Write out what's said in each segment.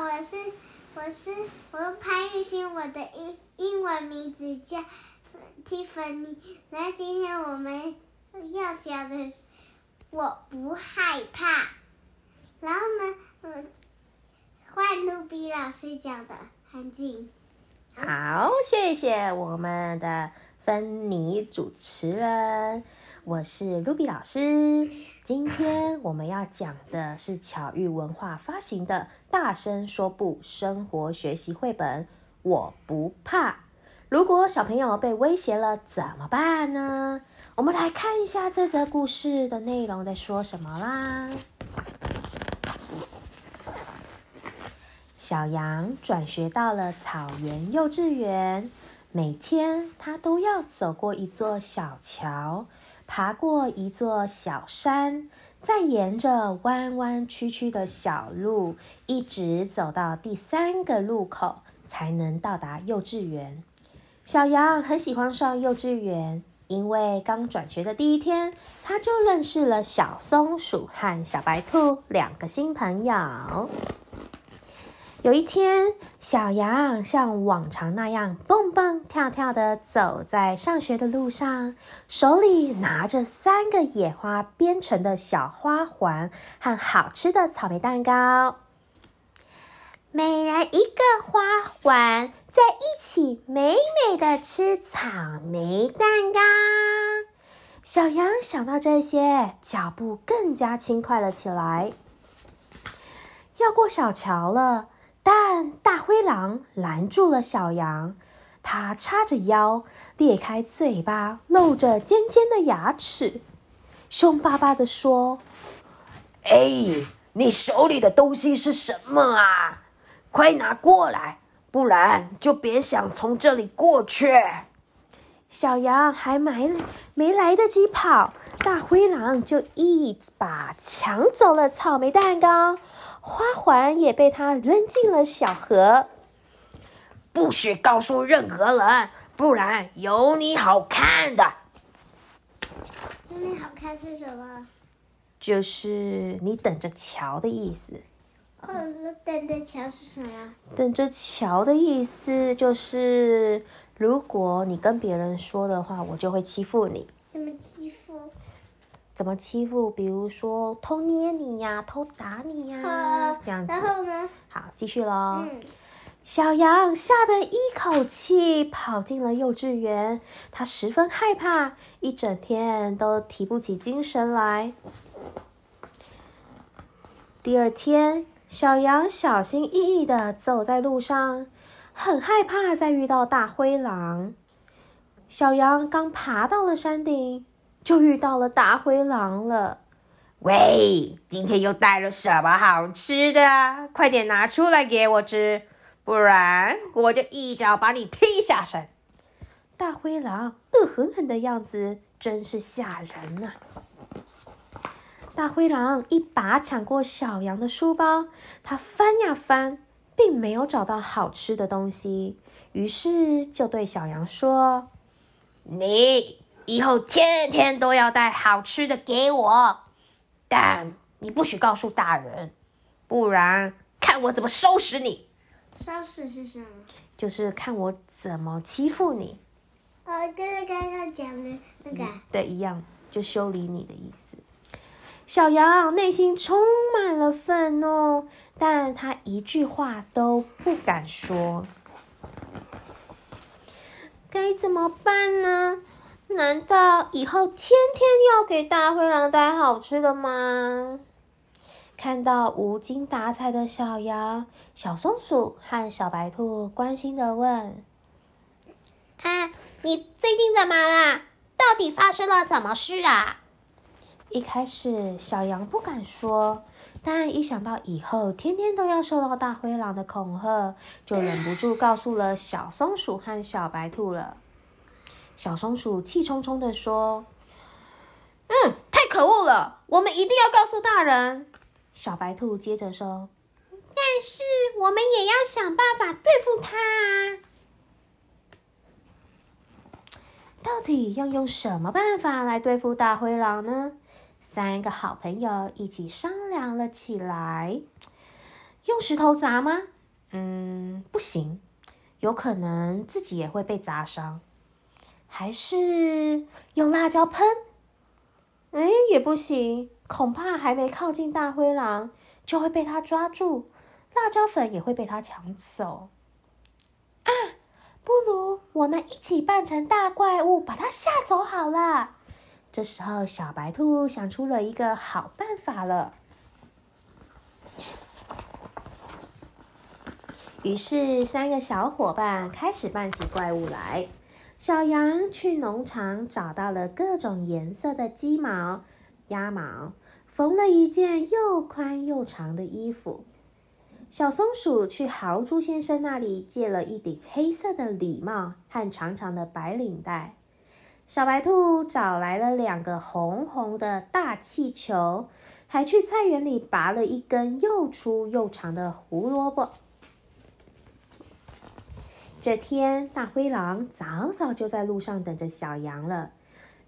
我是我是我是潘玉欣，我的英英文名字叫 Tiffany。那今天我们要讲的是我不害怕。然后呢，嗯，换卢比老师讲的，安静。好，谢谢我们的芬妮主持人，我是 Ruby 老师。今天我们要讲的是巧遇文化发行的《大声说不》生活学习绘本。我不怕。如果小朋友被威胁了怎么办呢？我们来看一下这则故事的内容在说什么啦。小羊转学到了草原幼稚园，每天他都要走过一座小桥，爬过一座小山，再沿着弯弯曲曲的小路，一直走到第三个路口，才能到达幼稚园。小羊很喜欢上幼稚园，因为刚转学的第一天，他就认识了小松鼠和小白兔两个新朋友。有一天，小羊像往常那样蹦蹦跳跳的走在上学的路上，手里拿着三个野花编成的小花环和好吃的草莓蛋糕。每人一个花环，在一起美美的吃草莓蛋糕。小羊想到这些，脚步更加轻快了起来。要过小桥了。但大灰狼拦住了小羊，它叉着腰，裂开嘴巴，露着尖尖的牙齿，凶巴巴地说：“哎，你手里的东西是什么啊？快拿过来，不然就别想从这里过去。”小羊还没没来得及跑，大灰狼就一把抢走了草莓蛋糕。花环也被他扔进了小河。不许告诉任何人，不然有你好看的。有你好看是什么？就是你等着瞧的意思。哦，那等着瞧是什么？等着瞧的意思就是，如果你跟别人说的话，我就会欺负你。怎么欺负？怎么欺负？比如说偷捏你呀，偷打你呀，这样子。然后呢？好，继续喽。小羊吓得一口气跑进了幼稚园，它十分害怕，一整天都提不起精神来。第二天，小羊小心翼翼的走在路上，很害怕再遇到大灰狼。小羊刚爬到了山顶。就遇到了大灰狼了。喂，今天又带了什么好吃的？快点拿出来给我吃，不然我就一脚把你踢下山。大灰狼恶狠狠的样子真是吓人呐！大灰狼一把抢过小羊的书包，他翻呀翻，并没有找到好吃的东西，于是就对小羊说：“你。”以后天天都要带好吃的给我，但你不许告诉大人，不然看我怎么收拾你。收拾是什么？就是看我怎么欺负你。哦，跟刚刚讲的那个。对，一样，就修理你的意思。小羊内心充满了愤怒，但他一句话都不敢说。该怎么办呢？难道以后天天要给大灰狼带好吃的吗？看到无精打采的小羊、小松鼠和小白兔，关心的问：“啊，你最近怎么了？到底发生了什么事啊？”一开始，小羊不敢说，但一想到以后天天都要受到大灰狼的恐吓，就忍不住告诉了小松鼠和小白兔了。小松鼠气冲冲的说：“嗯，太可恶了！我们一定要告诉大人。”小白兔接着说：“但是我们也要想办法对付它。到底要用什么办法来对付大灰狼呢？”三个好朋友一起商量了起来。用石头砸吗？嗯，不行，有可能自己也会被砸伤。还是用辣椒喷？哎，也不行，恐怕还没靠近大灰狼，就会被他抓住，辣椒粉也会被他抢走。啊，不如我们一起扮成大怪物，把他吓走好了。这时候，小白兔想出了一个好办法了。于是，三个小伙伴开始扮起怪物来。小羊去农场找到了各种颜色的鸡毛、鸭毛，缝了一件又宽又长的衣服。小松鼠去豪猪先生那里借了一顶黑色的礼帽和长长的白领带。小白兔找来了两个红红的大气球，还去菜园里拔了一根又粗又长的胡萝卜。这天，大灰狼早早就在路上等着小羊了，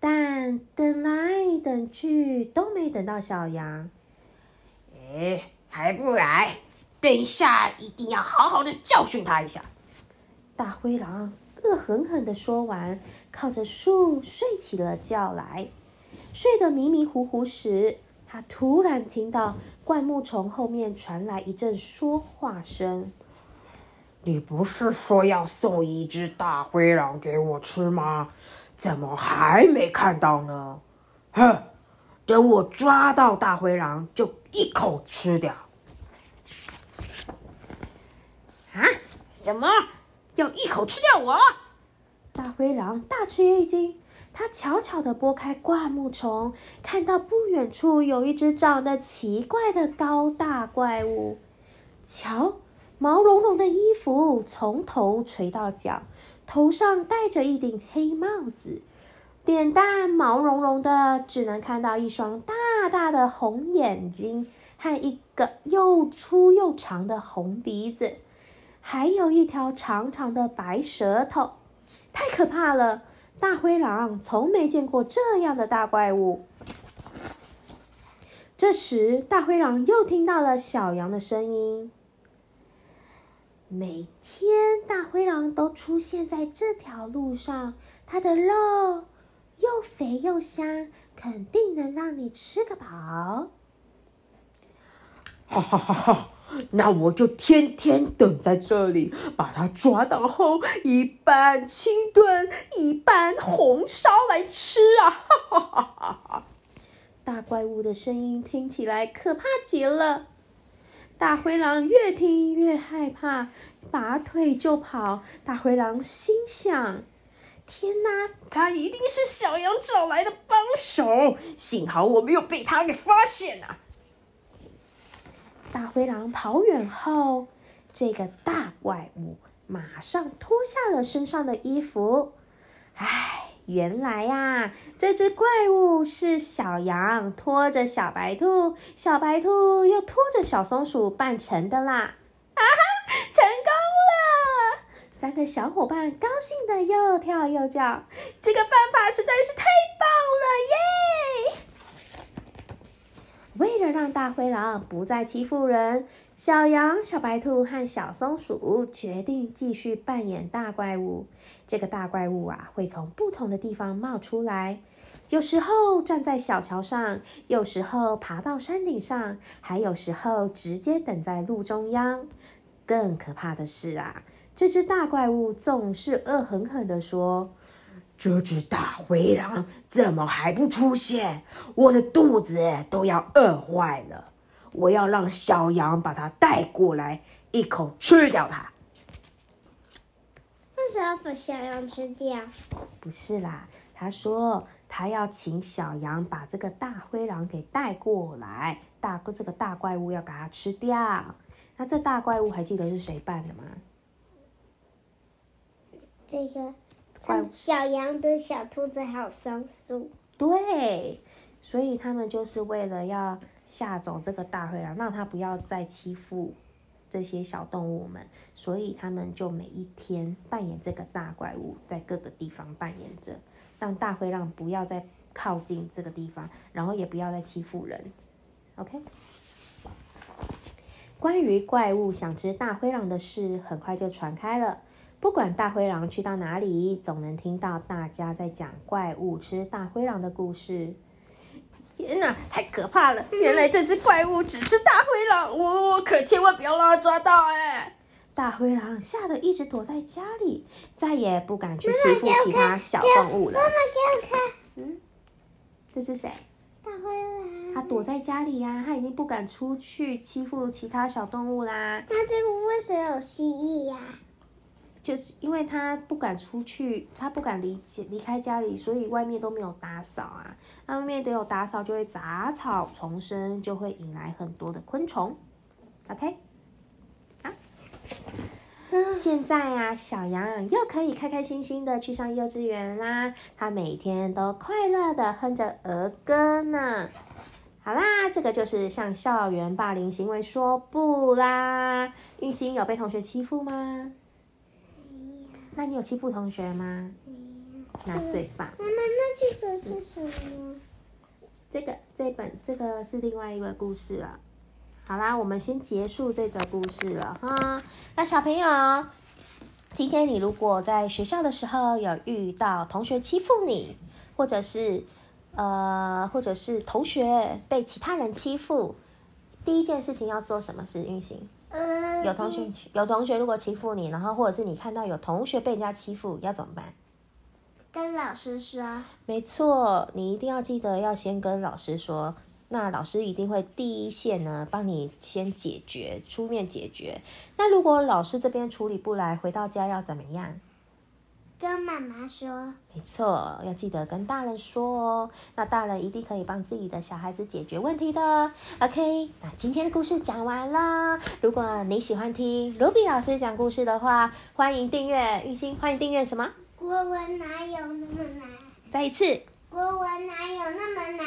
但等来等去都没等到小羊。哎，还不来？等一下，一定要好好的教训他一下！大灰狼恶狠狠地说完，靠着树睡起了觉来。睡得迷迷糊糊时，他突然听到灌木丛后面传来一阵说话声。你不是说要送一只大灰狼给我吃吗？怎么还没看到呢？哼！等我抓到大灰狼，就一口吃掉。啊？什么？要一口吃掉我？大灰狼大吃一惊，他悄悄地拨开灌木丛，看到不远处有一只长得奇怪的高大怪物。瞧！毛茸茸的衣服从头垂到脚，头上戴着一顶黑帽子，脸蛋毛茸茸的，只能看到一双大大的红眼睛和一个又粗又长的红鼻子，还有一条长长的白舌头，太可怕了！大灰狼从没见过这样的大怪物。这时，大灰狼又听到了小羊的声音。每天，大灰狼都出现在这条路上。它的肉又肥又香，肯定能让你吃个饱。哈哈哈哈！那我就天天等在这里，把它抓到后，一半清炖，一半红烧来吃啊！哈哈哈哈！大怪物的声音听起来可怕极了。大灰狼越听越害怕，拔腿就跑。大灰狼心想：“天哪，他一定是小羊找来的帮手！幸好我没有被他给发现啊！”大灰狼跑远后，这个大怪物马上脱下了身上的衣服。唉。原来呀，这只怪物是小羊拖着小白兔，小白兔又拖着小松鼠扮成的啦！啊哈，成功了！三个小伙伴高兴的又跳又叫，这个办法实在是太棒了耶！为了让大灰狼不再欺负人，小羊、小白兔和小松鼠决定继续扮演大怪物。这个大怪物啊，会从不同的地方冒出来，有时候站在小桥上，有时候爬到山顶上，还有时候直接等在路中央。更可怕的是啊，这只大怪物总是恶狠狠地说：“这只大灰狼怎么还不出现？我的肚子都要饿坏了！我要让小羊把它带过来，一口吃掉它。”为什么要把小羊吃掉？不是啦，他说他要请小羊把这个大灰狼给带过来，大这个大怪物要给它吃掉。那这大怪物还记得是谁扮的吗？这个怪小羊的小兔子还有松鼠。对，所以他们就是为了要吓走这个大灰狼，让他不要再欺负。这些小动物们，所以他们就每一天扮演这个大怪物，在各个地方扮演着，让大灰狼不要再靠近这个地方，然后也不要再欺负人。OK，关于怪物想吃大灰狼的事很快就传开了。不管大灰狼去到哪里，总能听到大家在讲怪物吃大灰狼的故事。天哪，太可怕了！原来这只怪物只吃大灰狼，我可千万不要让它抓到哎！大灰狼吓得一直躲在家里，再也不敢去欺负其他小动物了。妈妈给我看，嗯，这是谁？大灰狼。它躲在家里呀、它已经不敢出去欺负其他小动物啦。那这个为什么有蜥蜴呀、就是因为他不敢出去，他不敢离离开家里，所以外面都没有打扫啊。那外面得有打扫，就会杂草丛生，就会引来很多的昆虫。OK，啊，现在啊，小羊又可以开开心心的去上幼稚园啦。他每天都快乐的哼着儿歌呢。好啦，这个就是向校园霸凌行为说不啦。运心有被同学欺负吗？那你有欺负同学吗？那最棒。妈妈，那这个是什么？这个这本这个是另外一个故事了。好啦，我们先结束这则故事了哈。那小朋友，今天你如果在学校的时候有遇到同学欺负你，或者是呃，或者是同学被其他人欺负，第一件事情要做什么事？运行。呃，有同学有同学如果欺负你，然后或者是你看到有同学被人家欺负，要怎么办？跟老师说，没错，你一定要记得要先跟老师说，那老师一定会第一线呢帮你先解决，出面解决。那如果老师这边处理不来，回到家要怎么样？跟妈妈说，没错，要记得跟大人说哦。那大人一定可以帮自己的小孩子解决问题的。OK，那今天的故事讲完了。如果你喜欢听 Ruby 老师讲故事的话，欢迎订阅玉兴，欢迎订阅什么？国文哪有那么难？再一次，国文哪有那么难？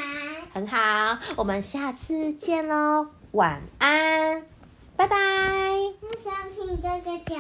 很好，我们下次见喽，晚安，拜拜。我想听哥哥讲。